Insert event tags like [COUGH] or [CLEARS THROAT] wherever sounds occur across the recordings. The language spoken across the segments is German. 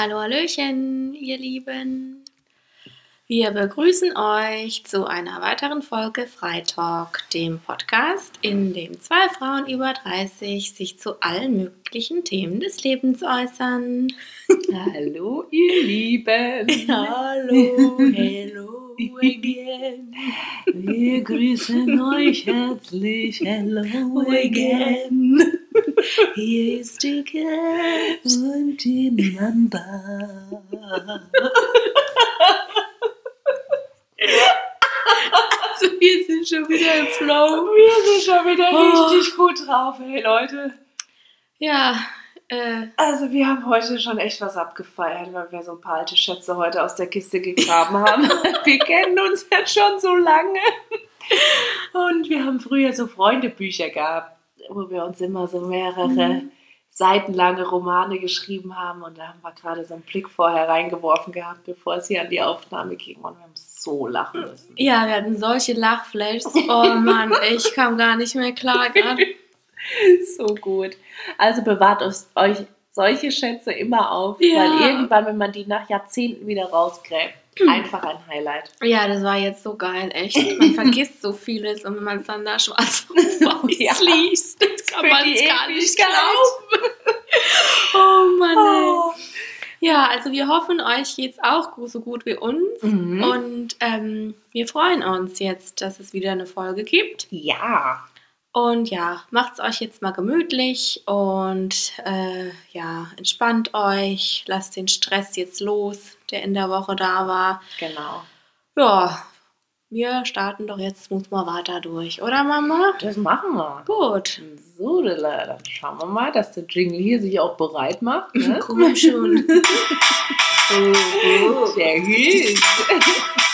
Hallihallo, Hallöchen, ihr Lieben. Wir begrüßen euch zu einer weiteren Folge Freitalk, dem Podcast, in dem zwei Frauen über 30 sich zu allen möglichen Themen des Lebens äußern. [LAUGHS] Hallo, ihr Lieben. Hallo, hello again. Wir grüßen euch herzlich. Hello again. Hier ist die Cat. Und die Mamba. Also wir sind schon wieder im Flow. Wir sind schon wieder Oh. richtig gut drauf, hey Leute. Ja, äh, Also wir haben heute schon echt was abgefeiert, weil wir so ein paar alte Schätze heute aus der Kiste gegraben haben. [LAUGHS] wir kennen uns jetzt schon so lange. Und wir haben früher so Freundebücher gehabt, wo wir uns immer so mehrere seitenlange Romane geschrieben haben. Und da haben wir gerade so einen Blick vorher reingeworfen gehabt, bevor es hier an die Aufnahme ging. Und wir haben so lachen müssen. ja, wir hatten solche Lachflashs. Oh Mann, ich kam gar nicht mehr klar gerade. [LAUGHS] so gut. Also bewahrt euch, euch solche Schätze immer auf, Ja. weil irgendwann, wenn man die nach Jahrzehnten wieder rausgräbt, einfach ein Highlight. Ja, das war jetzt so geil, echt. Man vergisst so vieles und wenn man es dann da schwarz weiß [LAUGHS] Ja. liest, das kann man es gar nicht glauben. [LAUGHS] Oh Mann, ey. Oh. Ja, also wir hoffen, euch geht's auch so gut wie uns. Mhm. Und ähm, wir freuen uns jetzt, dass es wieder eine Folge gibt. Ja. Und ja, macht's euch jetzt mal gemütlich und äh, ja, entspannt euch, lasst den Stress jetzt los, der in der Woche da war. Genau. Ja, wir starten doch jetzt smooth mal weiter durch, oder Mama? Das machen wir. Gut. So, dann schauen wir mal, dass der Jingle hier sich auch bereit macht. Ne? [LAUGHS] Komm schon. [LAUGHS] oh, sehr gut. [LAUGHS]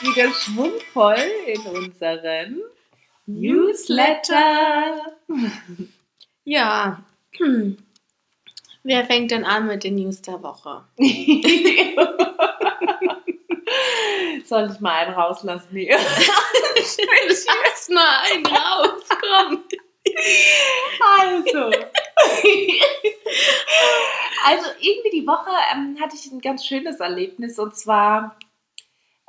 geht's wieder schwungvoll in unseren Newsletter. Ja. Hm. Wer fängt denn an mit den News der Woche? [LAUGHS] Soll ich mal einen rauslassen? Nee. Lass [LAUGHS] mal einen raus, komm. Also. also irgendwie die Woche ähm, hatte ich ein ganz schönes Erlebnis und zwar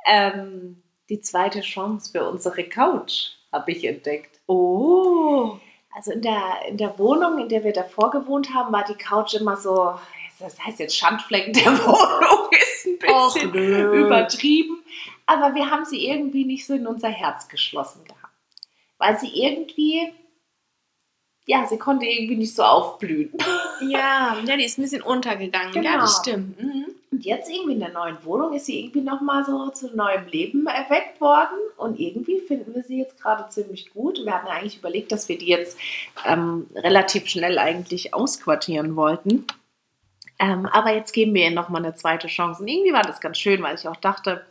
ähm, die zweite Chance für unsere Couch habe ich entdeckt. Oh. Also in der, in der Wohnung, in der wir davor gewohnt haben, war die Couch immer so, das heißt jetzt Schandflecken der [LAUGHS] Wohnung ist ein Och, bisschen nö. übertrieben, aber wir haben sie irgendwie nicht so in unser Herz geschlossen gehabt. Weil sie irgendwie, ja, sie konnte irgendwie nicht so aufblühen. Ja, ja, die ist ein bisschen untergegangen. Ja, Genau. das stimmt. Mhm. Und jetzt irgendwie in der neuen Wohnung ist sie irgendwie nochmal so zu neuem Leben erweckt worden. Und irgendwie finden wir sie jetzt gerade ziemlich gut. Wir hatten ja eigentlich überlegt, dass wir die jetzt ähm, relativ schnell eigentlich ausquartieren wollten. Ähm, aber jetzt geben wir ihr nochmal eine zweite Chance. Und irgendwie war das ganz schön, weil ich auch dachte,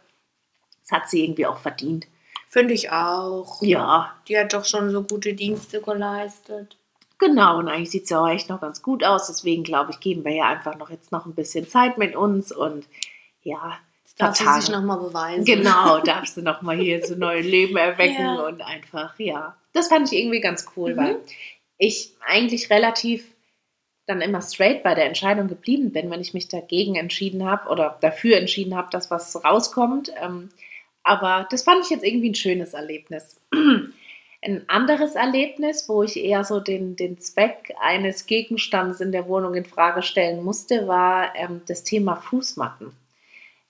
das hat sie irgendwie auch verdient. Finde ich auch. Ja, Die hat doch schon so gute Dienste geleistet. Genau, und eigentlich sieht sie auch echt noch ganz gut aus. Deswegen glaube ich, geben wir ihr einfach noch jetzt noch ein bisschen Zeit mit uns und ja, Darf sie sich nochmal beweisen. Genau, [LAUGHS] darfst du nochmal hier so neue Leben erwecken Ja. und einfach, ja. Das fand ich irgendwie ganz cool, Mhm. weil ich eigentlich relativ dann immer straight bei der Entscheidung geblieben bin, wenn ich mich dagegen entschieden habe oder dafür entschieden habe, dass was rauskommt. Ähm, aber das fand ich jetzt irgendwie ein schönes Erlebnis. [CLEARS THROAT] Ein anderes Erlebnis, wo ich eher so den, den Zweck eines Gegenstandes in der Wohnung in Frage stellen musste, war ähm, das Thema Fußmatten.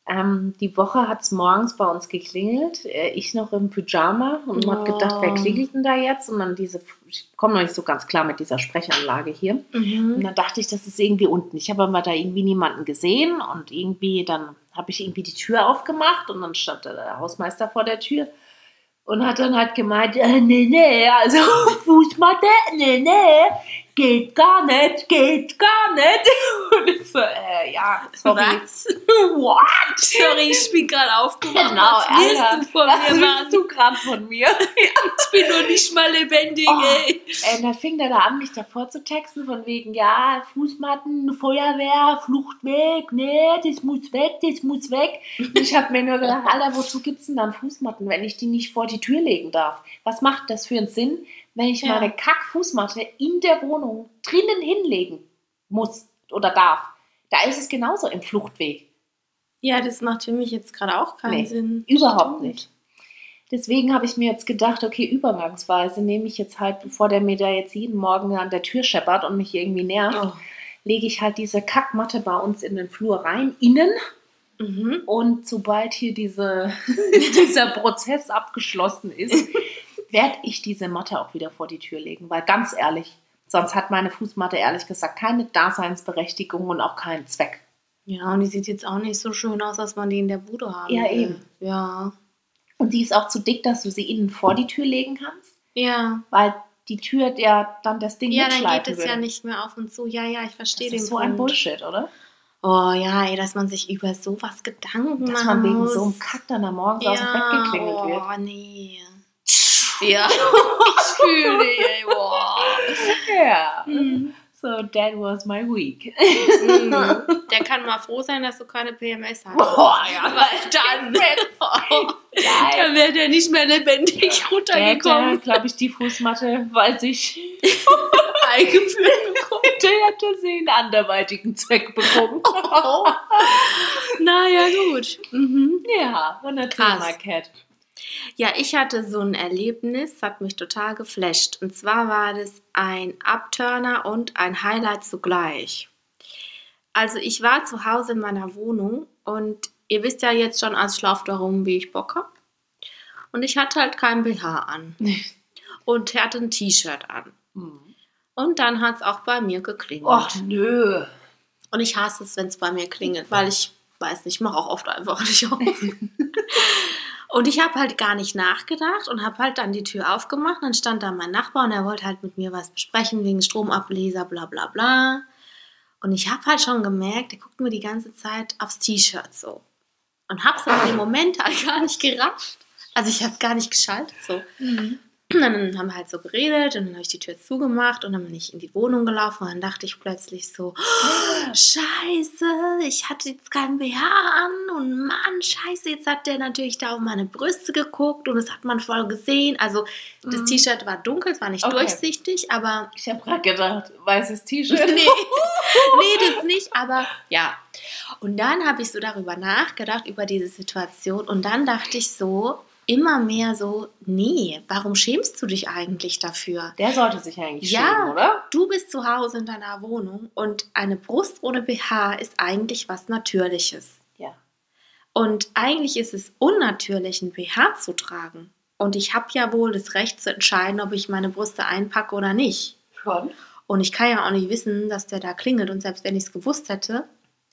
Ähm, die Woche hat es morgens bei uns geklingelt, äh, ich noch im Pyjama und man hat gedacht, wer Oh. klingelt denn da jetzt? Und dann diese, ich komme noch nicht so ganz klar mit dieser Sprechanlage hier. Und Mhm. dann dachte ich, das ist irgendwie unten. Ich habe aber da irgendwie niemanden gesehen und irgendwie dann habe ich irgendwie die Tür aufgemacht und dann stand der Hausmeister vor der Tür und hat dann halt gemeint, äh, nee, nee, also [LAUGHS] Fußmatte, nee, nee, geht gar nicht, geht gar nicht. [LAUGHS] Und ich so, äh, ja, sorry. Was? What? Sorry, ich bin gerade aufgewacht. Genau, was willst Alter. du von Was mir machen? du gerade von mir? [LAUGHS] Ich bin noch nicht mal lebendig, Oh. ey. Äh, dann fing der da an, mich davor zu texten, von wegen, ja, Fußmatten, Feuerwehr, Flucht weg, nee, das muss weg, das muss weg. Und ich habe mir nur gedacht, Alter, wozu gibt's denn dann Fußmatten, wenn ich die nicht vor die Tür legen darf? Was macht das für einen Sinn, wenn ich Ja. meine Kackfußmatte in der Wohnung drinnen hinlegen muss oder darf? Da ist es genauso im Fluchtweg. Ja, das macht für mich jetzt gerade auch keinen Nee, Sinn. Überhaupt nicht. Deswegen habe ich mir jetzt gedacht, okay, übergangsweise nehme ich jetzt halt, bevor der mir da jetzt jeden Morgen an der Tür scheppert und mich irgendwie nervt, Oh. lege ich halt diese Kackmatte bei uns in den Flur rein, innen. Mhm. Und sobald hier diese, [LAUGHS] dieser Prozess abgeschlossen ist, [LAUGHS] werde ich diese Matte auch wieder vor die Tür legen. Weil ganz ehrlich, sonst hat meine Fußmatte ehrlich gesagt keine Daseinsberechtigung und auch keinen Zweck. Ja, und die sieht jetzt auch nicht so schön aus, als man die in der Bude haben Ja, will. eben. Ja. Und die ist auch zu dick, dass du sie innen vor die Tür legen kannst. Ja. weil die Tür ja dann das Ding Ja, dann geht es würde. ja nicht mehr auf und zu. Ja, ja, ich verstehe das den ist so ein Punkt. Bullshit, oder? Oh ja, ey, dass man sich über sowas Gedanken Dass machen man wegen muss. so einem Kack dann am Morgen aus dem Bett geklingelt oh, wird. nee. Ja, [LAUGHS] ich fühle dich, ey, boah. Ja. Mhm. So, that was my week. Mhm. [LAUGHS] Der kann mal froh sein, dass du keine PMS hast. Boah, ja. [LAUGHS] Weil dann, dann wäre der nicht mehr lebendig Der runtergekommen. glaube ich, die Fußmatte, weil sich Eingeführt bekommen. der hätte sie einen anderweitigen Zweck bekommen. Naja, gut. Mhm. ja, und erzähl Krass. mal, Cat. Ja, ich hatte so ein Erlebnis, hat mich total geflasht. Und zwar war das ein Abturner und ein Highlight zugleich. Also ich war zu Hause in meiner Wohnung und ihr wisst ja jetzt schon, als da rum, wie ich Bock habe. Und ich hatte halt kein BH an [LAUGHS] und hatte ein T-Shirt an. Hm. Und dann hat es auch bei mir geklingelt. Och, nö. Und ich hasse es, wenn es bei mir klingelt, weil ich weiß nicht, ich mache auch oft einfach nicht auf. [LAUGHS] und ich habe halt gar nicht nachgedacht und habe halt dann die Tür aufgemacht. Dann stand da mein Nachbar und er wollte halt mit mir was besprechen wegen Stromableser, bla bla bla. Und ich habe halt schon gemerkt, er guckt mir die ganze Zeit aufs T-Shirt so. Und habe es aber im Moment halt gar nicht gerafft. Also ich habe gar nicht geschaltet so. Mhm. Und dann haben wir halt so geredet und dann habe ich die Tür zugemacht und dann bin ich in die Wohnung gelaufen und dann dachte ich plötzlich so, oh, scheiße, ich hatte jetzt keinen BH an und Mann, scheiße, jetzt hat der natürlich da auf meine Brüste geguckt und das hat man voll gesehen. Also das Mhm. T-Shirt war dunkel, es war nicht Okay. durchsichtig, aber Ich habe gerade gedacht, weißes T-Shirt. [LAUGHS] nee, [LAUGHS] nee, das nicht, aber ja. Und dann habe ich so darüber nachgedacht, über diese Situation und dann dachte ich so, immer mehr so, nee, warum schämst du dich eigentlich dafür? Der sollte sich eigentlich Ja. schämen, oder? Du bist zu Hause in deiner Wohnung und eine Brust ohne BH ist eigentlich was Natürliches. Ja. Und eigentlich ist es unnatürlich, ein BH zu tragen. Und ich habe ja wohl das Recht zu entscheiden, ob ich meine Brüste einpacke oder nicht. Schon. Und ich kann ja auch nicht wissen, dass der da klingelt. Und selbst wenn ich es gewusst hätte,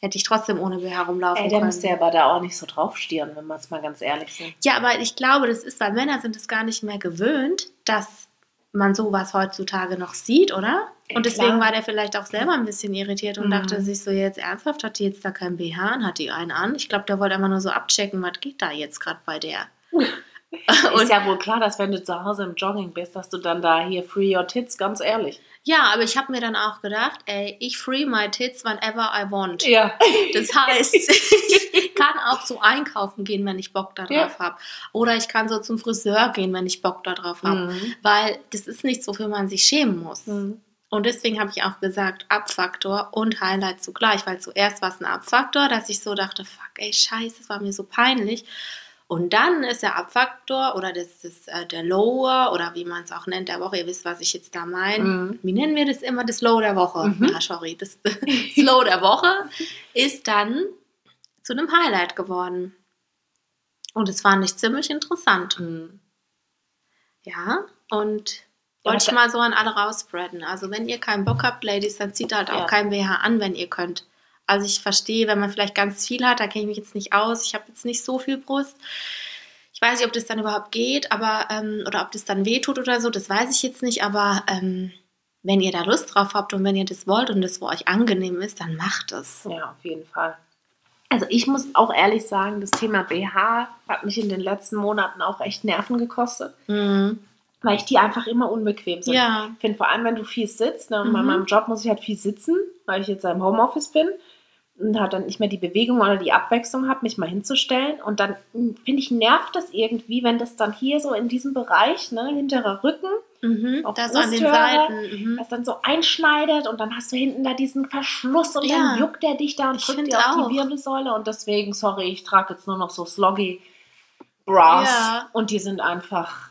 hätte ich trotzdem ohne BH rumlaufen Ey, der können. müsste ja aber da auch nicht so draufstieren, wenn wir es mal ganz ehrlich sind. Ja, aber ich glaube, das ist, weil Männer sind es gar nicht mehr gewöhnt, dass man sowas heutzutage noch sieht, oder? Ja, Und deswegen klar. war der vielleicht auch selber ein bisschen irritiert und Mhm. dachte sich so, jetzt ernsthaft, hat die jetzt da kein BH und hat die einen an? Ich glaube, der wollte einfach nur so abchecken, was geht da jetzt gerade bei der. [LAUGHS] ist ja wohl klar, dass wenn du zu Hause im Jogging bist, dass du dann da hier free your tits, ganz ehrlich. Ja, aber ich habe mir dann auch gedacht, ey, ich free my tits whenever I want. Ja. Das heißt, ich kann auch so einkaufen gehen, wenn ich Bock darauf Ja. habe. Oder ich kann so zum Friseur gehen, wenn ich Bock darauf habe. Mhm. Weil das ist nichts, wofür man sich schämen muss. Mhm. Und deswegen habe ich auch gesagt, Abfaktor und Highlight zugleich, weil zuerst war es ein Abfaktor, dass ich so dachte, fuck, ey, scheiße, das war mir so peinlich. Und dann ist der Abfaktor oder das, das, äh, der Lower oder wie man es auch nennt, der Woche, ihr wisst, was ich jetzt da meine. Mhm. Wie nennen wir das immer? Das Low der Woche. Mhm. Ah, sorry, das, das Low der Woche ist dann zu einem Highlight geworden. Und es fand ich ziemlich interessant. Mhm. Ja, und wollte ich mal so an alle rausspreaden. Also wenn ihr keinen Bock habt, Ladies, dann zieht halt auch Ja. kein BH an, wenn ihr könnt. Also ich verstehe, wenn man vielleicht ganz viel hat, da kenne ich mich jetzt nicht aus. Ich habe jetzt nicht so viel Brust. Ich weiß nicht, ob das dann überhaupt geht, aber ähm, oder ob das dann wehtut oder so, das weiß ich jetzt nicht. Aber ähm, wenn ihr da Lust drauf habt und wenn ihr das wollt und das für euch angenehm ist, dann macht es. Ja, auf jeden Fall. Also ich muss auch ehrlich sagen, das Thema BH hat mich in den letzten Monaten auch echt Nerven gekostet, Mhm. weil ich die einfach immer unbequem sind. Ja. Ich finde vor allem, wenn du viel sitzt, ne, und bei Mhm. meinem Job muss ich halt viel sitzen, weil ich jetzt im Homeoffice bin und halt dann nicht mehr die Bewegung oder die Abwechslung habe, mich mal hinzustellen. Und dann mh, finde ich, nervt das irgendwie, wenn das dann hier so in diesem Bereich, ne, hinterer Rücken, Mhm. Auf Das an den Seiten. Mhm. das dann so einschneidet und dann hast du hinten da diesen Verschluss und Ja. dann juckt der dich da und Ich drückt dir auf auch. die Wirbelsäule und deswegen, sorry, ich trage jetzt nur noch so sloggy Bras Ja. und die sind einfach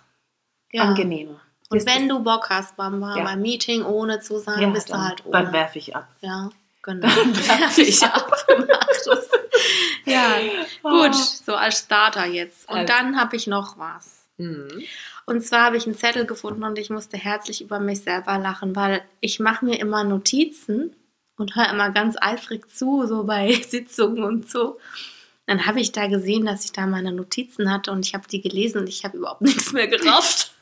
Ja. angenehmer. Und wenn du Bock hast beim, beim Meeting ohne zu sein, ja, bist dann, du halt ohne. dann werfe ich ab. Ja, genau. [LAUGHS] Dann ich ab. Mach das. ja, gut, Oh. so als Starter jetzt. Und dann habe ich noch was. Mhm. Und zwar habe ich einen Zettel gefunden und ich musste herzlich über mich selber lachen, weil ich mache mir immer Notizen und höre immer ganz eifrig zu, so bei [LAUGHS] Sitzungen und so. Dann habe ich da gesehen, dass ich da meine Notizen hatte und ich habe die gelesen und ich habe überhaupt [LAUGHS] nichts mehr gerafft.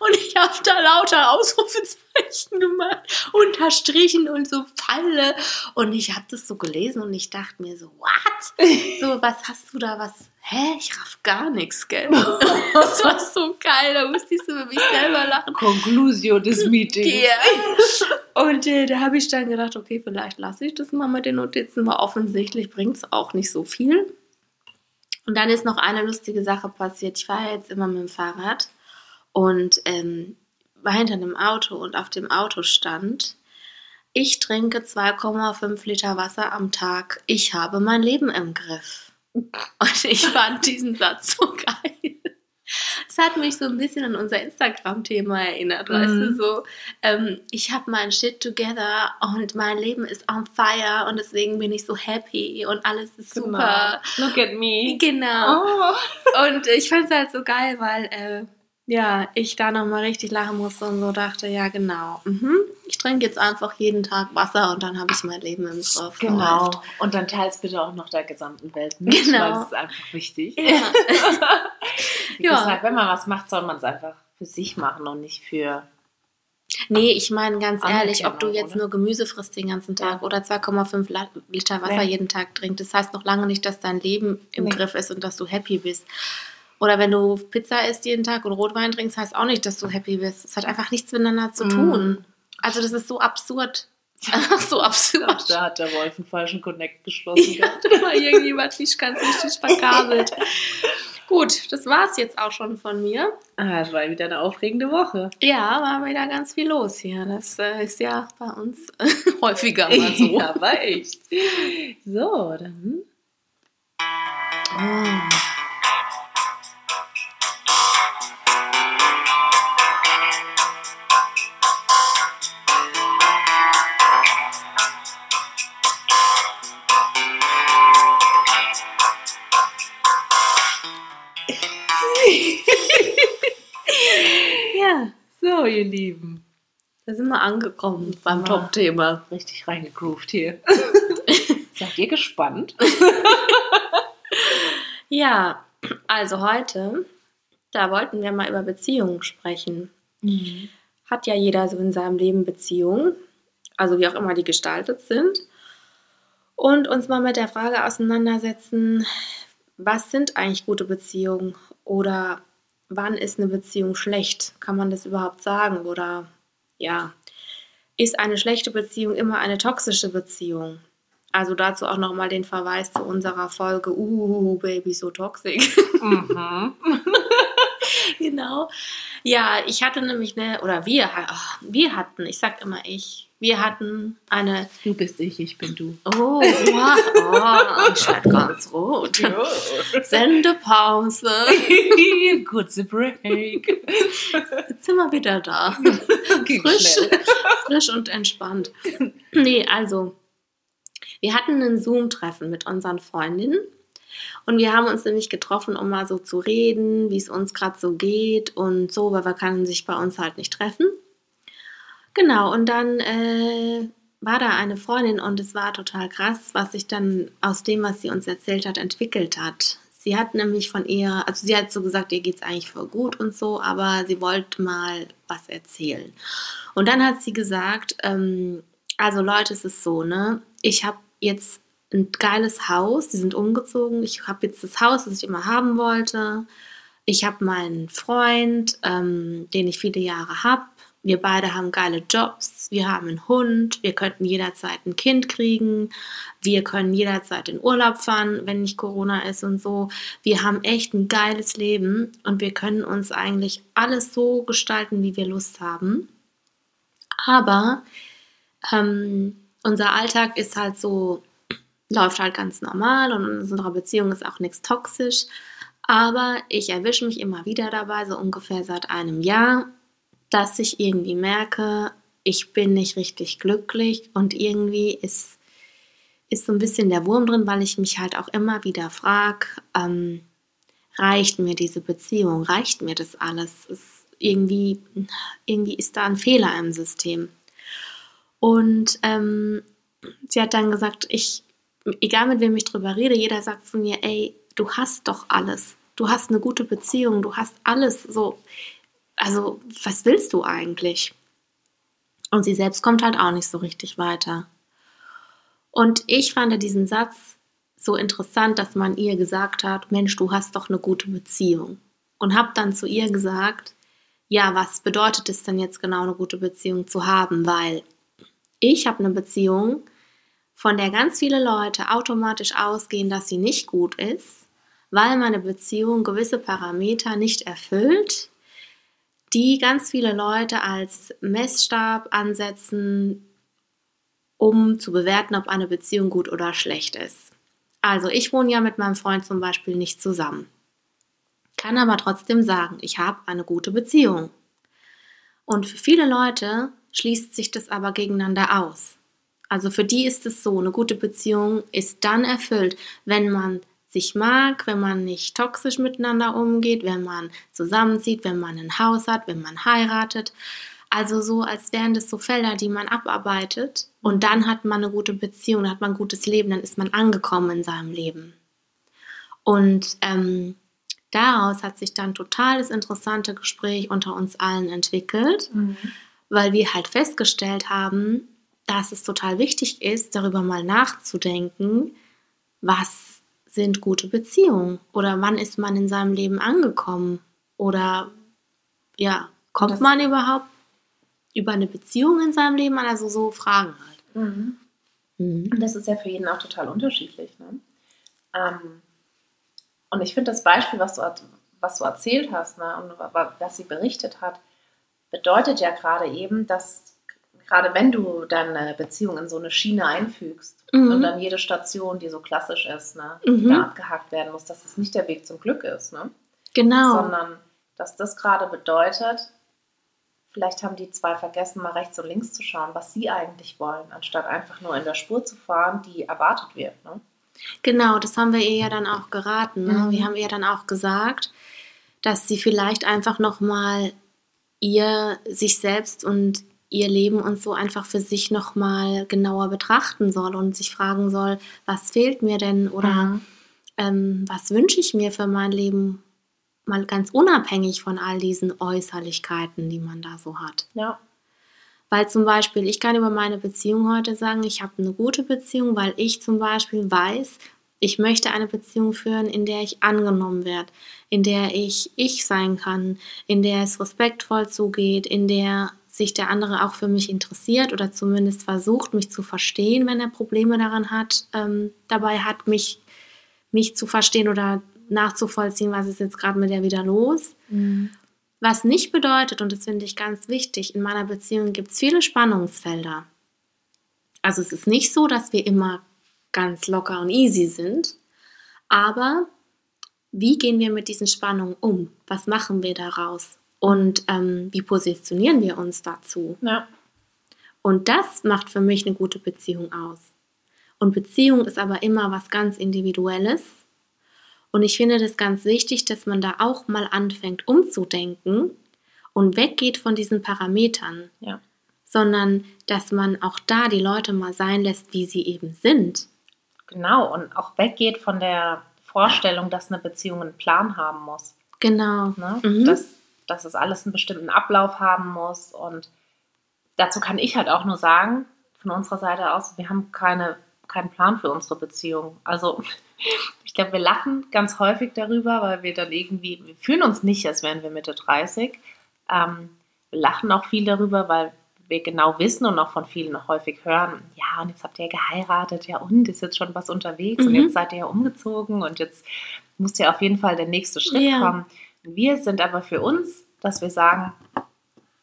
Und ich habe da lauter Ausrufezeichen [LAUGHS] gemacht, unterstrichen und so Pfeile. Und ich habe das so gelesen und ich dachte mir so, what? So, [LAUGHS] was hast du da, was? Hä? Ich raff gar nichts, gell? [LAUGHS] Das war so geil, da musste ich so über mich selber lachen. Conclusio des Meetings. Ja. Und äh, da habe ich dann gedacht, okay, vielleicht lasse ich das mal mit den Notizen, weil offensichtlich bringt es auch nicht so viel. Und dann ist noch eine lustige Sache passiert. Ich fahre jetzt immer mit dem Fahrrad und ähm, war hinter einem Auto und auf dem Auto stand, ich trinke 2,5 Liter Wasser am Tag. Ich habe mein Leben im Griff. [LAUGHS] Und ich fand diesen Satz so geil. Es hat mich so ein bisschen an unser Instagram-Thema erinnert, weißt du, Mhm. so, ähm, ich habe mein Shit together und mein Leben ist on fire und deswegen bin ich so happy und alles ist super. Look at me. Genau. Oh. Und ich fand es halt so geil, weil äh, ja, ich da nochmal richtig lachen musste und so dachte, ja genau, mhm. ich trinke jetzt einfach jeden Tag Wasser und dann habe ich mein Leben im Griff. Genau. Läuft. Und dann teils bitte auch noch der gesamten Welt mit, Genau. weil das ist einfach wichtig. Ja. [LAUGHS] [LAUGHS] Wie Ja. gesagt, wenn man was macht, soll man es einfach für sich machen und nicht für. Nee, ich meine ganz ehrlich, ob du jetzt oder? nur Gemüse frisst den ganzen Tag Ja. oder 2,5 La- Liter Wasser Ja. jeden Tag trinkst, das heißt noch lange nicht, dass dein Leben im Nee. Griff ist und dass du happy bist. Oder wenn du Pizza isst jeden Tag und Rotwein trinkst, heißt auch nicht, dass du happy bist. Es hat einfach nichts miteinander zu Mm. tun. Also das ist so absurd. [LAUGHS] So absurd. Da hat der Wolf einen falschen Connect geschlossen. Ja, [LAUGHS] da war irgendjemand nicht ganz richtig verkabelt. Gut, das war's jetzt auch schon von mir. Ah, es war wieder eine aufregende Woche. Ja, war wieder ganz viel los hier. Das äh, ist ja bei uns [LAUGHS] häufiger mal so. Ja, aber echt. So, dann. Oh. So, ihr Lieben. da sind wir angekommen beim Top. Top-Thema. Richtig reingegroovt hier. [LAUGHS] Seid ihr gespannt? [LAUGHS] Ja, also heute, da wollten wir mal über Beziehungen sprechen. Hat ja jeder so in seinem Leben Beziehungen, also wie auch immer die gestaltet sind. Und uns mal mit der Frage auseinandersetzen, was sind eigentlich gute Beziehungen oder wann ist eine Beziehung schlecht? Kann man das überhaupt sagen? Oder ja, ist eine schlechte Beziehung immer eine toxische Beziehung? Also dazu auch nochmal den Verweis zu unserer Folge Uh, Baby, so toxisch. Mhm. [LAUGHS] [LAUGHS] genau. Ja, ich hatte nämlich eine, oder wir, ach, wir hatten, ich sag immer ich, wir hatten eine, Du bist ich, ich bin du. oh, wow, oh, ich werde ganz rot. Sendepause. [LAUGHS] Kurze Break. Jetzt sind wir wieder da. [LAUGHS] Ging Frisch, schnell. frisch und entspannt. Nee, also, wir hatten ein Zoom-Treffen mit unseren Freundinnen und wir haben uns nämlich getroffen, um mal so zu reden, wie es uns gerade so geht und so, weil wir können sich bei uns halt nicht treffen. Genau, und dann äh, war da eine Freundin und es war total krass, was sich dann aus dem, was sie uns erzählt hat, entwickelt hat. Sie hat nämlich von ihr, also sie hat so gesagt, ihr geht es eigentlich voll gut und so, aber sie wollte mal was erzählen. Und dann hat sie gesagt, ähm, also Leute, es ist so, ne? Ich habe jetzt ein geiles Haus, die sind umgezogen. Ich habe jetzt das Haus, das ich immer haben wollte. Ich habe meinen Freund, ähm, den ich viele Jahre habe. Wir beide haben geile Jobs. Wir haben einen Hund. Wir könnten jederzeit ein Kind kriegen. Wir können jederzeit in Urlaub fahren, wenn nicht Corona ist und so. Wir haben echt ein geiles Leben und wir können uns eigentlich alles so gestalten, wie wir Lust haben. Aber ähm, unser Alltag ist halt so, läuft halt ganz normal und in unserer Beziehung ist auch nichts toxisch. Aber ich erwische mich immer wieder dabei, so ungefähr seit einem Jahr, dass ich irgendwie merke, ich bin nicht richtig glücklich und irgendwie ist, ist so ein bisschen der Wurm drin, weil ich mich halt auch immer wieder frage, ähm, reicht mir diese Beziehung, reicht mir das alles? Ist irgendwie, irgendwie ist da ein Fehler im System. Und ähm, sie hat dann gesagt, ich, egal mit wem ich drüber rede, jeder sagt zu mir, ey, du hast doch alles. Du hast eine gute Beziehung, du hast alles so. Also, was willst du eigentlich? Und sie selbst kommt halt auch nicht so richtig weiter. Und ich fand diesen Satz so interessant, dass man ihr gesagt hat, Mensch, du hast doch eine gute Beziehung. Und habe dann zu ihr gesagt, ja, was bedeutet es denn jetzt genau, eine gute Beziehung zu haben? Weil ich habe eine Beziehung, von der ganz viele Leute automatisch ausgehen, dass sie nicht gut ist, weil meine Beziehung gewisse Parameter nicht erfüllt, die ganz viele Leute als Messstab ansetzen, um zu bewerten, ob eine Beziehung gut oder schlecht ist. Also ich wohne ja mit meinem Freund zum Beispiel nicht zusammen, kann aber trotzdem sagen, ich habe eine gute Beziehung. Und für viele Leute schließt sich das aber gegeneinander aus. Also für die ist es so, eine gute Beziehung ist dann erfüllt, wenn man sich mag, wenn man nicht toxisch miteinander umgeht, wenn man zusammenzieht, wenn man ein Haus hat, wenn man heiratet. Also so, als wären das so Felder, die man abarbeitet und dann hat man eine gute Beziehung, dann hat man ein gutes Leben, dann ist man angekommen in seinem Leben. Und ähm, daraus hat sich dann total das interessante Gespräch unter uns allen entwickelt. Mhm weil wir halt festgestellt haben, dass es total wichtig ist, darüber mal nachzudenken, was sind gute Beziehungen oder wann ist man in seinem Leben angekommen oder ja, kommt das man überhaupt über eine Beziehung in seinem Leben an? Also so Fragen halt. Mhm. Mhm. Und das ist ja für jeden auch total unterschiedlich. Ne? Ähm, und ich finde das Beispiel, was du, was du erzählt hast ne, und was sie berichtet hat, bedeutet ja gerade eben, dass gerade wenn du deine Beziehung in so eine Schiene einfügst mhm. und dann jede Station, die so klassisch ist, ne, mhm. da abgehakt werden muss, dass das nicht der Weg zum Glück ist. Ne? Genau. Sondern dass das gerade bedeutet, vielleicht haben die zwei vergessen, mal rechts und links zu schauen, was sie eigentlich wollen, anstatt einfach nur in der Spur zu fahren, die erwartet wird. Ne? Genau, das haben wir ihr ja dann auch geraten. Ne? Mhm. Wir haben ihr dann auch gesagt, dass sie vielleicht einfach nochmal ihr sich selbst und ihr Leben und so einfach für sich nochmal genauer betrachten soll und sich fragen soll, was fehlt mir denn oder mhm. ähm, was wünsche ich mir für mein Leben, mal ganz unabhängig von all diesen Äußerlichkeiten, die man da so hat. Ja. Weil zum Beispiel, ich kann über meine Beziehung heute sagen, ich habe eine gute Beziehung, weil ich zum Beispiel weiß, ich möchte eine Beziehung führen, in der ich angenommen werde, in der ich ich sein kann, in der es respektvoll zugeht, in der sich der andere auch für mich interessiert oder zumindest versucht, mich zu verstehen, wenn er Probleme daran hat, ähm, dabei hat, mich, mich zu verstehen oder nachzuvollziehen, was ist jetzt gerade mit der wieder los. Mhm. Was nicht bedeutet, und das finde ich ganz wichtig, in meiner Beziehung gibt es viele Spannungsfelder. Also es ist nicht so, dass wir immer ganz locker und easy sind. Aber wie gehen wir mit diesen Spannungen um? Was machen wir daraus? Und ähm, wie positionieren wir uns dazu? Ja. Und das macht für mich eine gute Beziehung aus. Und Beziehung ist aber immer was ganz Individuelles. Und ich finde das ganz wichtig, dass man da auch mal anfängt umzudenken und weggeht von diesen Parametern. Ja. Sondern dass man auch da die Leute mal sein lässt, wie sie eben sind. Genau, und auch weggeht von der Vorstellung, dass eine Beziehung einen Plan haben muss. Genau. Ne? Mhm. Dass, dass es alles einen bestimmten Ablauf haben muss. Und dazu kann ich halt auch nur sagen, von unserer Seite aus, wir haben keine, keinen Plan für unsere Beziehung. Also [LAUGHS] ich glaube, wir lachen ganz häufig darüber, weil wir dann irgendwie, wir fühlen uns nicht, als wären wir Mitte 30. Ähm, wir lachen auch viel darüber, weil wir genau wissen und auch von vielen noch häufig hören, ja, und jetzt habt ihr ja geheiratet, ja, und ist jetzt schon was unterwegs und Mhm. jetzt seid ihr ja umgezogen und jetzt muss ja auf jeden Fall der nächste Schritt Ja. kommen. Wir sind aber für uns, dass wir sagen,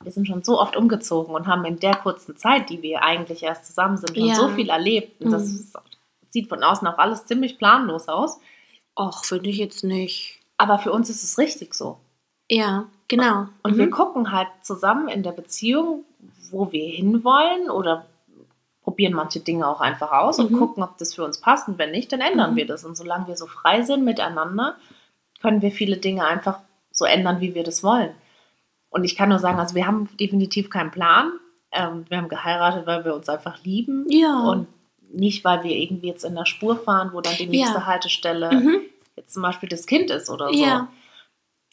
wir sind schon so oft umgezogen und haben in der kurzen Zeit, die wir eigentlich erst zusammen sind, schon Ja. so viel erlebt. Und das Mhm. sieht von außen auch alles ziemlich planlos aus. Och, finde ich jetzt nicht. Aber für uns ist es richtig so. Ja, genau. Und wir Mhm. gucken halt zusammen in der Beziehung, wo wir hinwollen oder probieren manche Dinge auch einfach aus und Mhm. gucken, ob das für uns passt. Und wenn nicht, dann ändern Mhm. wir das. Und solange wir so frei sind miteinander, können wir viele Dinge einfach so ändern, wie wir das wollen. Und ich kann nur sagen, also wir haben definitiv keinen Plan. Ähm, wir haben geheiratet, weil wir uns einfach lieben Ja. und nicht, weil wir irgendwie jetzt in der Spur fahren, wo dann die nächste Ja. Haltestelle Mhm. jetzt zum Beispiel das Kind ist oder so Ja.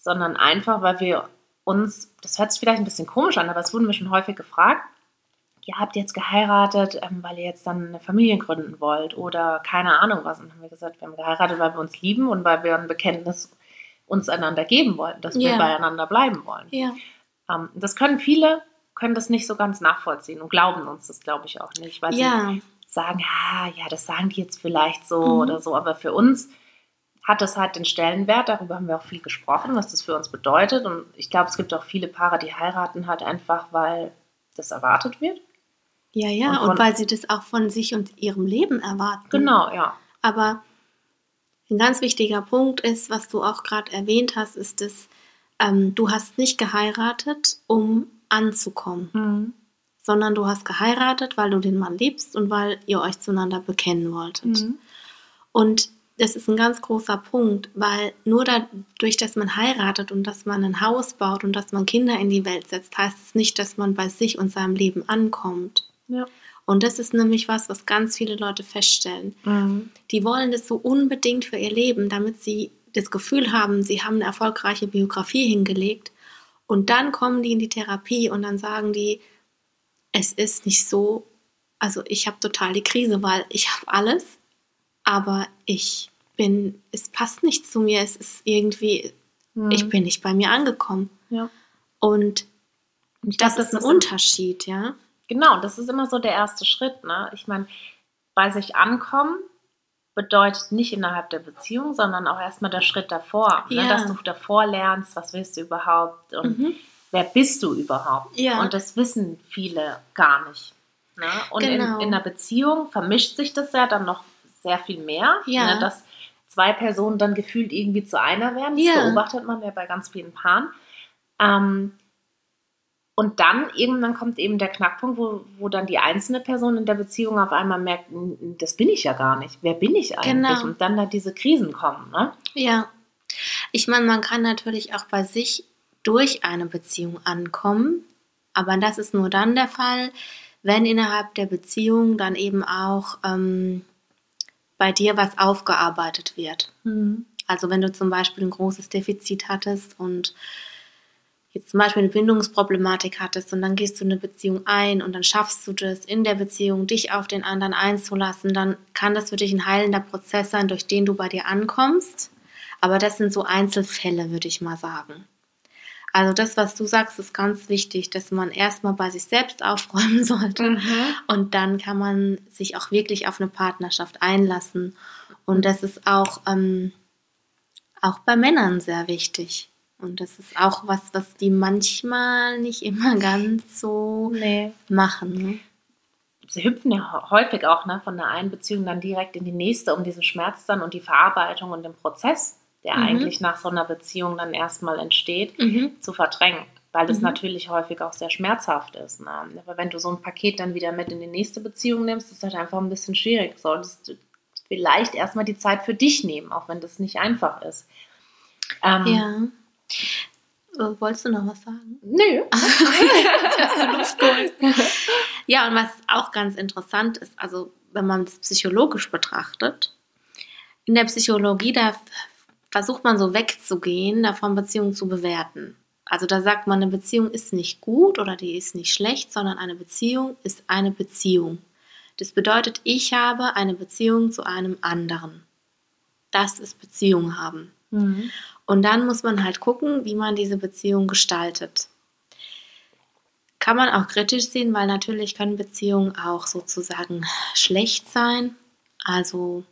sondern einfach, weil wir uns, das hört sich vielleicht ein bisschen komisch an, aber es wurden wir schon häufig gefragt, ja, habt ihr jetzt geheiratet, ähm, weil ihr jetzt dann eine Familie gründen wollt oder keine Ahnung was. Und dann haben wir gesagt, wir haben geheiratet, weil wir uns lieben und weil wir ein Bekenntnis uns einander geben wollen, dass wir Ja. beieinander bleiben wollen. Ja. Ähm, das können viele, können das nicht so ganz nachvollziehen und glauben uns das, glaube ich, auch nicht, weil sie Ja. sagen, ah, ja, das sagen die jetzt vielleicht so Mhm. oder so, aber für uns hat das halt den Stellenwert, darüber haben wir auch viel gesprochen, was das für uns bedeutet und ich glaube, es gibt auch viele Paare, die heiraten halt einfach, weil das erwartet wird. Ja, ja. Und Und, weil sie das auch von sich und ihrem Leben erwarten. Genau, ja. Aber ein ganz wichtiger Punkt ist, was du auch gerade erwähnt hast, ist dass ähm, du hast nicht geheiratet, um anzukommen, sondern du hast geheiratet, weil du den Mann liebst und weil ihr euch zueinander bekennen wolltet. Mhm. Und das ist ein ganz großer Punkt, weil nur dadurch, dass man heiratet und dass man ein Haus baut und dass man Kinder in die Welt setzt, heißt es nicht, dass man bei sich und seinem Leben ankommt. Ja. Und das ist nämlich was, was ganz viele Leute feststellen. Mhm. Die wollen das so unbedingt für ihr Leben, damit sie das Gefühl haben, sie haben eine erfolgreiche Biografie hingelegt. Und dann kommen die in die Therapie und dann sagen die, es ist nicht so, also ich habe total die Krise, weil ich habe alles, aber ich bin, es passt nicht zu mir, es ist irgendwie, Mhm. ich bin nicht bei mir angekommen. Ja. Und ich das glaub, ist ein Unterschied, ja. Genau, das ist immer so der erste Schritt. Ne? Ich meine, bei sich ankommen bedeutet nicht innerhalb der Beziehung, sondern auch erstmal der Schritt davor. Ja. Ne? Dass du davor lernst, was willst du überhaupt und Mhm. wer bist du überhaupt? Ja. Und das wissen viele gar nicht. Ne? Und Genau. in, in einer Beziehung vermischt sich das ja dann noch sehr viel mehr, Ja. ne? dass zwei Personen dann gefühlt irgendwie zu einer werden. Das beobachtet man ja bei ganz vielen Paaren. Ähm, und dann irgendwann kommt eben der Knackpunkt, wo, wo dann die einzelne Person in der Beziehung auf einmal merkt, "N- das bin ich ja gar nicht. Wer bin ich eigentlich? Genau. Und dann da diese Krisen kommen. Ne? Ja. Ich meine, man kann natürlich auch bei sich durch eine Beziehung ankommen, aber das ist nur dann der Fall, wenn innerhalb der Beziehung dann eben auch ähm, bei dir was aufgearbeitet wird. Also wenn du zum Beispiel ein großes Defizit hattest und jetzt zum Beispiel eine Bindungsproblematik hattest und dann gehst du in eine Beziehung ein und dann schaffst du das in der Beziehung, dich auf den anderen einzulassen, dann kann das für dich ein heilender Prozess sein, durch den du bei dir ankommst. Aber das sind so Einzelfälle, würde ich mal sagen. Also das, was du sagst, ist ganz wichtig, dass man erstmal bei sich selbst aufräumen [LAUGHS] sollte. Und dann kann man sich auch wirklich auf eine Partnerschaft einlassen. Und das ist auch, ähm, auch bei Männern sehr wichtig. Und das ist auch was, was die manchmal nicht immer [LAUGHS] ganz so Nee. machen. Ne? Sie hüpfen ja häufig auch ne, von der einen Beziehung dann direkt in die nächste, um diesen Schmerz dann und die Verarbeitung und den Prozess, der Mhm. eigentlich nach so einer Beziehung dann erstmal entsteht, Mhm. zu verdrängen. Weil das Mhm. natürlich häufig auch sehr schmerzhaft ist. Ne? Aber wenn du so ein Paket dann wieder mit in die nächste Beziehung nimmst, ist das halt einfach ein bisschen schwierig. Solltest du vielleicht erstmal die Zeit für dich nehmen, auch wenn das nicht einfach ist. Ähm, Ja. Äh, wolltest du noch was sagen? Nö. [LAUGHS] Hast du Luft geholt? Ja, und was auch ganz interessant ist, also wenn man das psychologisch betrachtet, in der Psychologie, da versucht man so wegzugehen, davon Beziehungen zu bewerten. Also da sagt man, eine Beziehung ist nicht gut oder die ist nicht schlecht, sondern eine Beziehung ist eine Beziehung. Das bedeutet, ich habe eine Beziehung zu einem anderen. Das ist Beziehung haben. Mhm. Und dann muss man halt gucken, wie man diese Beziehung gestaltet. Kann man auch kritisch sehen, weil natürlich können Beziehungen auch sozusagen schlecht sein. Also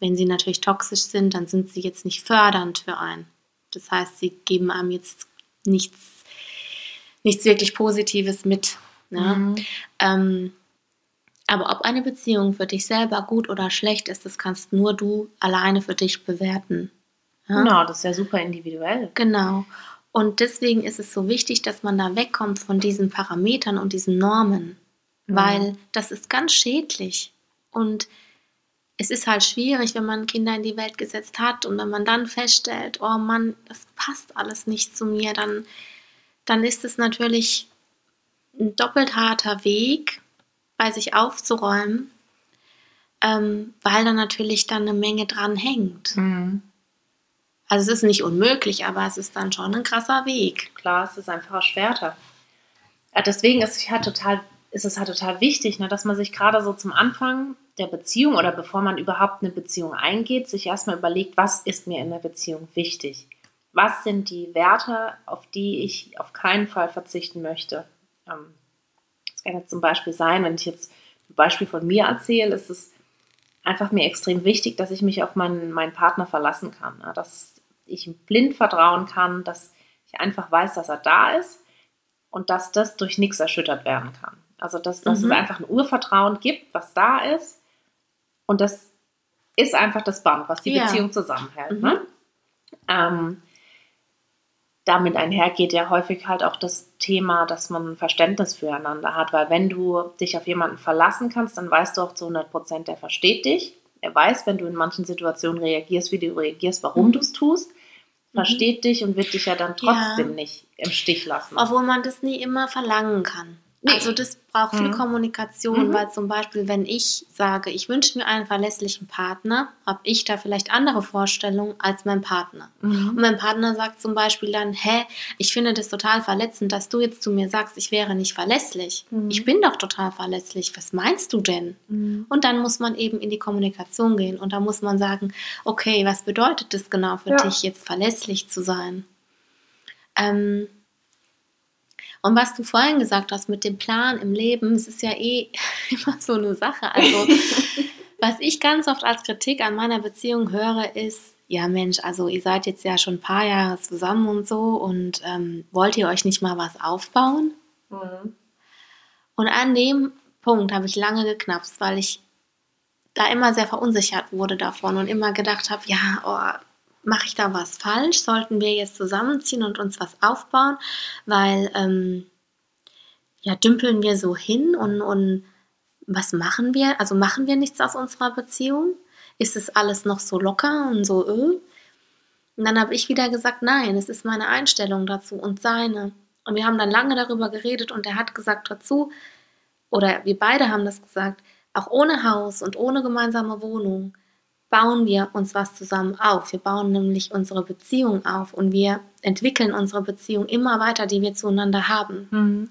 wenn sie natürlich toxisch sind, dann sind sie jetzt nicht fördernd für einen. Das heißt, sie geben einem jetzt nichts, nichts wirklich Positives mit. Ne? Mhm. Ähm, aber ob eine Beziehung für dich selber gut oder schlecht ist, das kannst nur du alleine für dich bewerten. Genau, das ist ja super individuell. Genau. Und deswegen ist es so wichtig, dass man da wegkommt von diesen Parametern und diesen Normen, Mhm. weil das ist ganz schädlich. Und es ist halt schwierig, wenn man Kinder in die Welt gesetzt hat und wenn man dann feststellt, oh Mann, das passt alles nicht zu mir, dann, dann ist es natürlich ein doppelt harter Weg, bei sich aufzuräumen, ähm, weil da natürlich dann eine Menge dran hängt. Mhm. Also es ist nicht unmöglich, aber es ist dann schon ein krasser Weg. Klar, es ist einfach erschwerter. Ja, deswegen ist es halt total, ist es halt total wichtig, ne, dass man sich gerade so zum Anfang der Beziehung oder bevor man überhaupt eine Beziehung eingeht, sich erstmal überlegt, was ist mir in der Beziehung wichtig? Was sind die Werte, auf die ich auf keinen Fall verzichten möchte? Ähm, Das kann jetzt zum Beispiel sein, wenn ich jetzt ein Beispiel von mir erzähle, ist es einfach mir extrem wichtig, dass ich mich auf meinen, meinen Partner verlassen kann. ne, Dass ich ihm blind vertrauen kann, dass ich einfach weiß, dass er da ist und dass das durch nichts erschüttert werden kann. Also dass, dass Mhm. es einfach ein Urvertrauen gibt, was da ist und das ist einfach das Band, was die Ja. Beziehung zusammenhält. Mhm. Ne? Ähm, damit einhergeht ja häufig halt auch das Thema, dass man ein Verständnis füreinander hat, weil wenn du dich auf jemanden verlassen kannst, dann weißt du auch zu 100 Prozent, der versteht dich. Er weiß, wenn du in manchen Situationen reagierst, wie du reagierst, warum Mhm. du es tust, versteht dich und wird dich ja dann trotzdem Ja. nicht im Stich lassen. Obwohl man das nie immer verlangen kann. Nee. Also das braucht viel Mhm. Kommunikation, Mhm. weil zum Beispiel, wenn ich sage, ich wünsche mir einen verlässlichen Partner, habe ich da vielleicht andere Vorstellungen als mein Partner. Und Mhm. mein Partner sagt zum Beispiel dann, hä, ich finde das total verletzend, dass du jetzt zu mir sagst, ich wäre nicht verlässlich. Mhm. Ich bin doch total verlässlich. Was meinst du denn? Mhm. Und dann muss man eben in die Kommunikation gehen und da muss man sagen, okay, was bedeutet das genau für Ja. dich, jetzt verlässlich zu sein? Ähm, und was du vorhin gesagt hast mit dem Plan im Leben, es ist ja eh [LAUGHS] immer so eine Sache. Also, [LAUGHS] was ich ganz oft als Kritik an meiner Beziehung höre, ist, ja Mensch, also ihr seid jetzt ja schon ein paar Jahre zusammen und so und ähm, wollt ihr euch nicht mal was aufbauen? Mhm. Und an dem Punkt habe ich lange geknapst, weil ich da immer sehr verunsichert wurde davon und immer gedacht habe, ja, oh, mache ich da was falsch? Sollten wir jetzt zusammenziehen und uns was aufbauen? Weil, ähm, ja, dümpeln wir so hin und, und was machen wir? Also machen wir nichts aus unserer Beziehung? Ist es alles noch so locker und so öh? Und dann habe ich wieder gesagt, nein, es ist meine Einstellung dazu und seine. Und wir haben dann lange darüber geredet und er hat gesagt dazu, oder wir beide haben das gesagt, auch ohne Haus und ohne gemeinsame Wohnung bauen wir uns was zusammen auf. Wir bauen nämlich unsere Beziehung auf und wir entwickeln unsere Beziehung immer weiter, die wir zueinander haben. Mhm.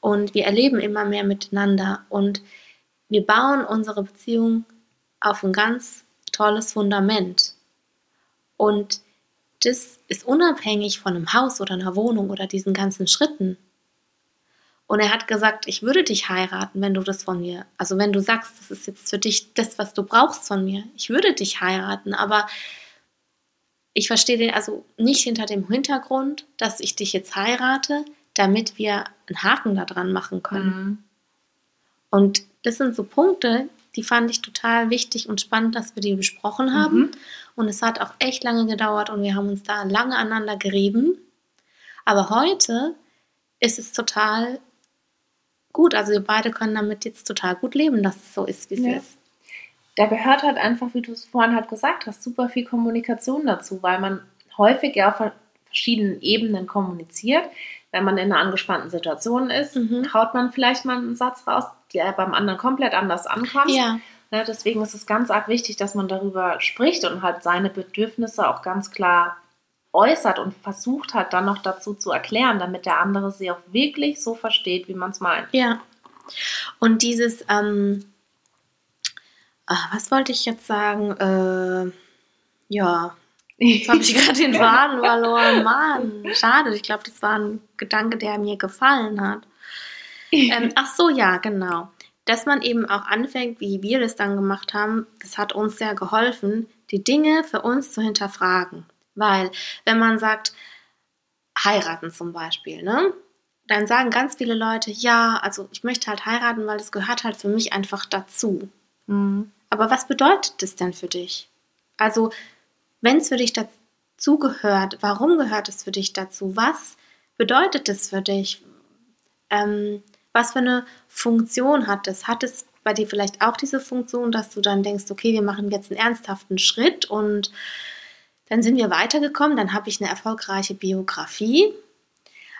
Und wir erleben immer mehr miteinander und wir bauen unsere Beziehung auf ein ganz tolles Fundament. Und das ist unabhängig von einem Haus oder einer Wohnung oder diesen ganzen Schritten. Und er hat gesagt, ich würde dich heiraten, wenn du das von mir, also wenn du sagst, das ist jetzt für dich das, was du brauchst von mir. Ich würde dich heiraten, aber ich verstehe den also nicht hinter dem Hintergrund, dass ich dich jetzt heirate, damit wir einen Haken da dran machen können. Mhm. Und das sind so Punkte, die fand ich total wichtig und spannend, dass wir die besprochen haben. Mhm. Und es hat auch echt lange gedauert und wir haben uns da lange aneinander gerieben. Aber heute ist es total gut. Also wir beide können damit jetzt total gut leben, dass es so ist, wie es Ja. ist. Da gehört halt einfach, wie du es vorhin halt gesagt hast, super viel Kommunikation dazu, weil man häufig ja auf verschiedenen Ebenen kommuniziert. Wenn man in einer angespannten Situation ist, Mhm. haut man vielleicht mal einen Satz raus, der beim anderen komplett anders ankommt. Ja, Ne, deswegen ist es ganz arg wichtig, dass man darüber spricht und halt seine Bedürfnisse auch ganz klar äußert und versucht hat, dann noch dazu zu erklären, damit der andere sie auch wirklich so versteht, wie man es meint. Ja. Und dieses, ähm, ach, was wollte ich jetzt sagen? Äh, ja, jetzt habe ich [LAUGHS] gerade den Faden verloren. Mann, schade. Ich glaube, das war ein Gedanke, der mir gefallen hat. Ähm, [LAUGHS] ach so, ja, genau. Dass man eben auch anfängt, wie wir das dann gemacht haben, das hat uns sehr geholfen, die Dinge für uns zu hinterfragen. Weil, wenn man sagt, heiraten zum Beispiel, ne? Dann sagen ganz viele Leute, ja, also ich möchte halt heiraten, weil das gehört halt für mich einfach dazu. Mhm. Aber was bedeutet das denn für dich? Also, wenn es für dich dazu gehört, warum gehört es für dich dazu? Was bedeutet es für dich? Ähm, was für eine Funktion hat es? Hat es bei dir vielleicht auch diese Funktion, dass du dann denkst, okay, wir machen jetzt einen ernsthaften Schritt und dann sind wir weitergekommen, dann habe ich eine erfolgreiche Biografie,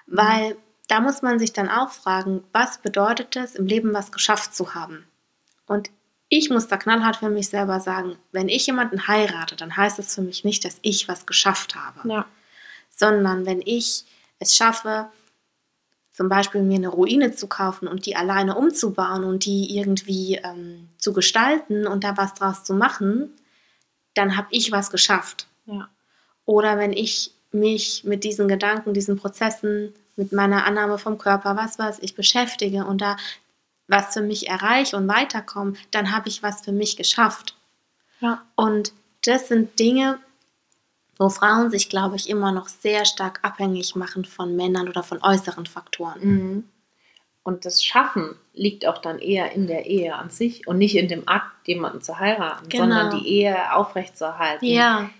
weil da muss man sich dann auch fragen, was bedeutet es, im Leben was geschafft zu haben? Und ich muss da knallhart für mich selber sagen, wenn ich jemanden heirate, dann heißt es für mich nicht, dass ich was geschafft habe, Ja. sondern wenn ich es schaffe, zum Beispiel mir eine Ruine zu kaufen und die alleine umzubauen und die irgendwie ähm, zu gestalten und da was draus zu machen, dann habe ich was geschafft. Ja. Oder wenn ich mich mit diesen Gedanken, diesen Prozessen, mit meiner Annahme vom Körper, was weiß ich, beschäftige und da was für mich erreiche und weiterkomme, dann habe ich was für mich geschafft. Ja. Und das sind Dinge, wo Frauen sich, glaube ich, immer noch sehr stark abhängig machen von Männern oder von äußeren Faktoren. Mhm. Und das Schaffen liegt auch dann eher in der Ehe an sich und nicht in dem Akt, jemanden zu heiraten, Genau. sondern die Ehe aufrechtzuerhalten. Ja,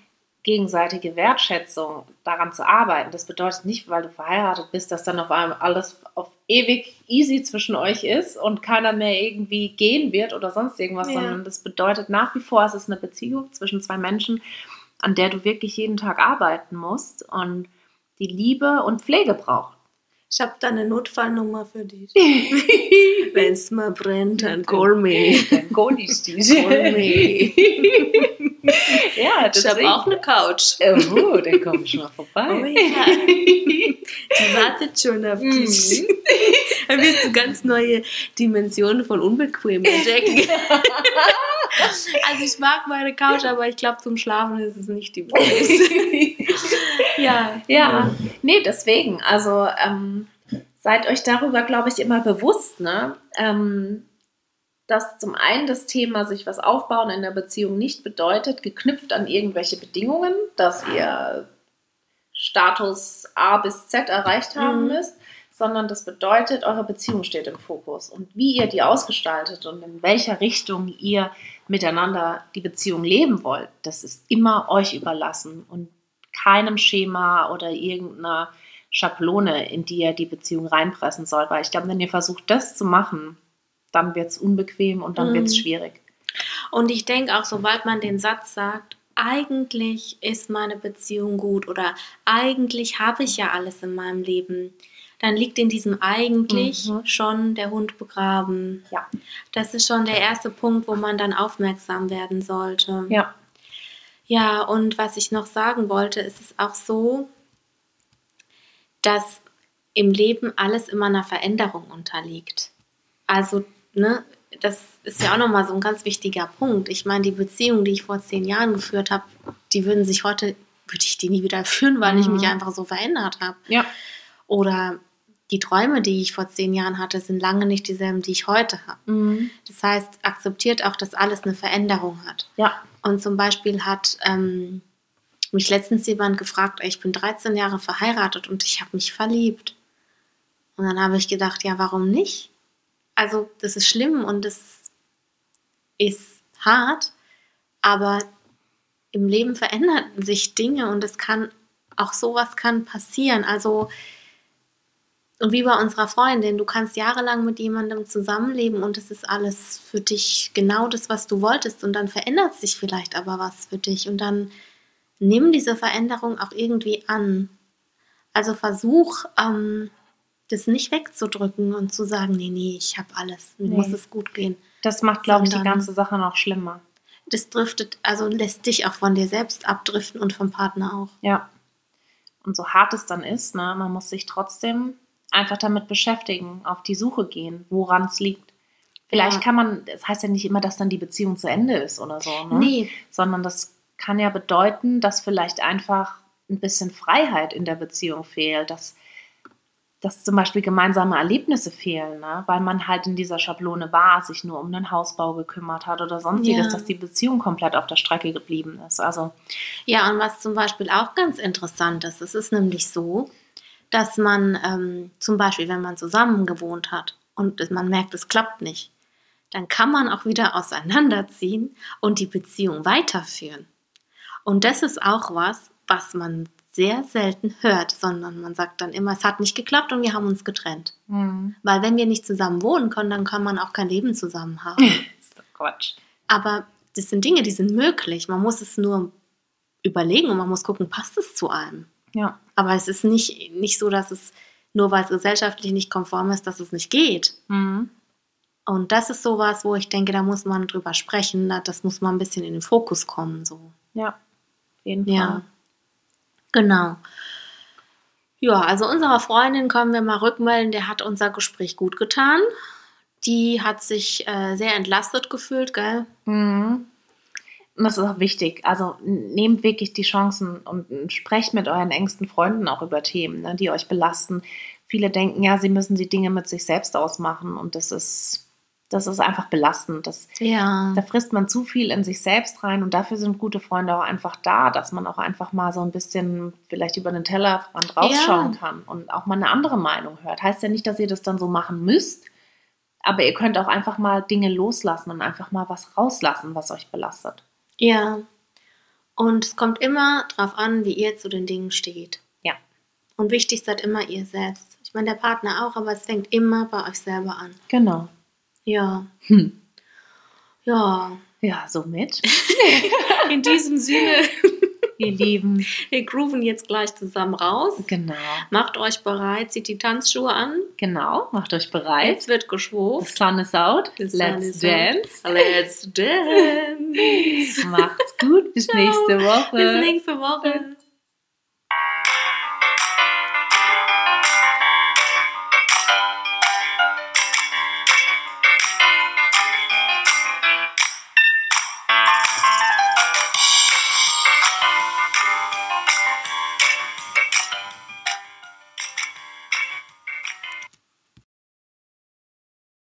gegenseitige Wertschätzung daran zu arbeiten. Das bedeutet nicht, weil du verheiratet bist, dass dann auf einmal alles auf ewig easy zwischen euch ist und keiner mehr irgendwie gehen wird oder sonst irgendwas, Ja. sondern das bedeutet nach wie vor, es ist eine Beziehung zwischen zwei Menschen, an der du wirklich jeden Tag arbeiten musst und die Liebe und Pflege braucht. ich habe da eine Notfallnummer für dich. [LAUGHS] Wenn es mal brennt, dann call me. Dann go nicht die. Call me. [LAUGHS] ja, [LAUGHS] Ich habe auch eine Couch. Oh, dann komm ich mal vorbei. Oh ja. [LAUGHS] Die wartet schon auf dich. Da wirst du ganz neue Dimensionen von unbequem entdecken. [LAUGHS] Also ich mag meine Couch, aber ich glaube zum Schlafen ist es nicht die beste. Ja, Ja, nee, deswegen. Also ähm, seid euch darüber, glaube ich, immer bewusst, ne? Ähm, dass zum einen das Thema sich was aufbauen in der Beziehung nicht bedeutet, geknüpft an irgendwelche Bedingungen, dass ihr Status A bis Z erreicht haben Mhm. müsst, sondern das bedeutet, eure Beziehung steht im Fokus und wie ihr die ausgestaltet und in welcher Richtung ihr miteinander die Beziehung leben wollt, das ist immer euch überlassen und keinem Schema oder irgendeiner Schablone, in die ihr die Beziehung reinpressen sollt. Weil ich glaube, wenn ihr versucht, das zu machen, dann wird es unbequem und dann Mhm. wird es schwierig. Und ich denke auch, sobald man den Satz sagt, eigentlich ist meine Beziehung gut oder eigentlich habe ich ja alles in meinem Leben, dann liegt in diesem eigentlich Mhm. schon der Hund begraben. Ja. Das ist schon der erste Punkt, wo man dann aufmerksam werden sollte. Ja. Ja, und was ich noch sagen wollte, ist es auch so, dass im Leben alles immer einer Veränderung unterliegt. Also, ne, das ist ja auch nochmal so ein ganz wichtiger Punkt. Ich meine, die Beziehung, die ich vor zehn Jahren geführt habe, die würden sich heute, würde ich die nie wieder [LAUGHS] führen, weil ich Mhm. mich einfach so verändert habe. Ja. Oder die Träume, die ich vor zehn Jahren hatte, sind lange nicht dieselben, die ich heute habe. Mhm. Das heißt, akzeptiert auch, dass alles eine Veränderung hat. Ja. Und zum Beispiel hat ähm, mich letztens jemand gefragt, ich bin 13 Jahre verheiratet und ich habe mich verliebt. Und dann habe ich gedacht, ja, warum nicht? Also, das ist schlimm und das ist hart, aber im Leben verändern sich Dinge und es kann auch sowas kann passieren. Also, und wie bei unserer Freundin, du kannst jahrelang mit jemandem zusammenleben und es ist alles für dich genau das, was du wolltest und dann verändert sich vielleicht aber was für dich und dann nimm diese Veränderung auch irgendwie an. Also versuch, ähm, das nicht wegzudrücken und zu sagen, nee, nee, ich habe alles, mir Nee. muss es gut gehen. Das macht, glaube ich, die ganze Sache noch schlimmer. Das driftet, also lässt dich auch von dir selbst abdriften und vom Partner auch. Ja. Und so hart es dann ist, ne, man muss sich trotzdem einfach damit beschäftigen, auf die Suche gehen, woran es liegt. Vielleicht Ja. kann man, das heißt ja nicht immer, dass dann die Beziehung zu Ende ist oder so, ne? Nee, sondern das kann ja bedeuten, dass vielleicht einfach ein bisschen Freiheit in der Beziehung fehlt, dass, dass zum Beispiel gemeinsame Erlebnisse fehlen, ne? weil man halt in dieser Schablone war, sich nur um den Hausbau gekümmert hat oder sonstiges, Ja. dass die Beziehung komplett auf der Strecke geblieben ist. Also, Ja, und was zum Beispiel auch ganz interessant ist, es ist nämlich so, dass man ähm, zum Beispiel, wenn man zusammen gewohnt hat und man merkt, es klappt nicht, dann kann man auch wieder auseinanderziehen und die Beziehung weiterführen. Und das ist auch was, was man sehr selten hört, sondern man sagt dann immer, es hat nicht geklappt und wir haben uns getrennt. Weil wenn wir nicht zusammen wohnen können, dann kann man auch kein Leben zusammen [LAUGHS] haben. ist doch Quatsch. Aber das sind Dinge, die sind möglich. Man muss es nur überlegen und man muss gucken, passt es zu einem. Ja, Aber es ist nicht, nicht so, dass es, nur weil es gesellschaftlich nicht konform ist, dass es nicht geht. mhm. Und das ist sowas, wo ich denke, da muss man drüber sprechen. da- Das muss mal ein bisschen in den Fokus kommen. So. ja, auf jeden Ja. Genau. Ja, also unserer Freundin können wir mal rückmelden, der hat unser Gespräch gut getan. Die hat sich äh, sehr entlastet gefühlt, gell? Mhm. Und das ist auch wichtig. Also nehmt wirklich die Chancen und sprecht mit euren engsten Freunden auch über Themen, ne, die euch belasten. Viele denken ja, sie müssen die Dinge mit sich selbst ausmachen und das ist, das ist einfach belastend. Das, Ja. da frisst man zu viel in sich selbst rein und dafür sind gute Freunde auch einfach da, dass man auch einfach mal so ein bisschen vielleicht über den Tellerrand rausschauen Ja. kann und auch mal eine andere Meinung hört. Heißt ja nicht, dass ihr das dann so machen müsst, aber ihr könnt auch einfach mal Dinge loslassen und einfach mal was rauslassen, was euch belastet. Ja. Und es kommt immer drauf an, wie ihr zu den Dingen steht. Ja. Und wichtig seid immer ihr selbst. Ich meine, der Partner auch, aber es fängt immer bei euch selber an. Genau. Ja. Hm. Ja. Ja, somit, [LAUGHS] In diesem Sinne, ihr Lieben, wir grooven jetzt gleich zusammen raus. genau, Macht euch bereit, zieht die Tanzschuhe an. genau, macht euch bereit. Jetzt wird The geschwurft. sun is out. The Let's is dance. out. Let's [LAUGHS] dance. Macht's gut. Bis Ciao. nächste Woche. Bis nächste Woche.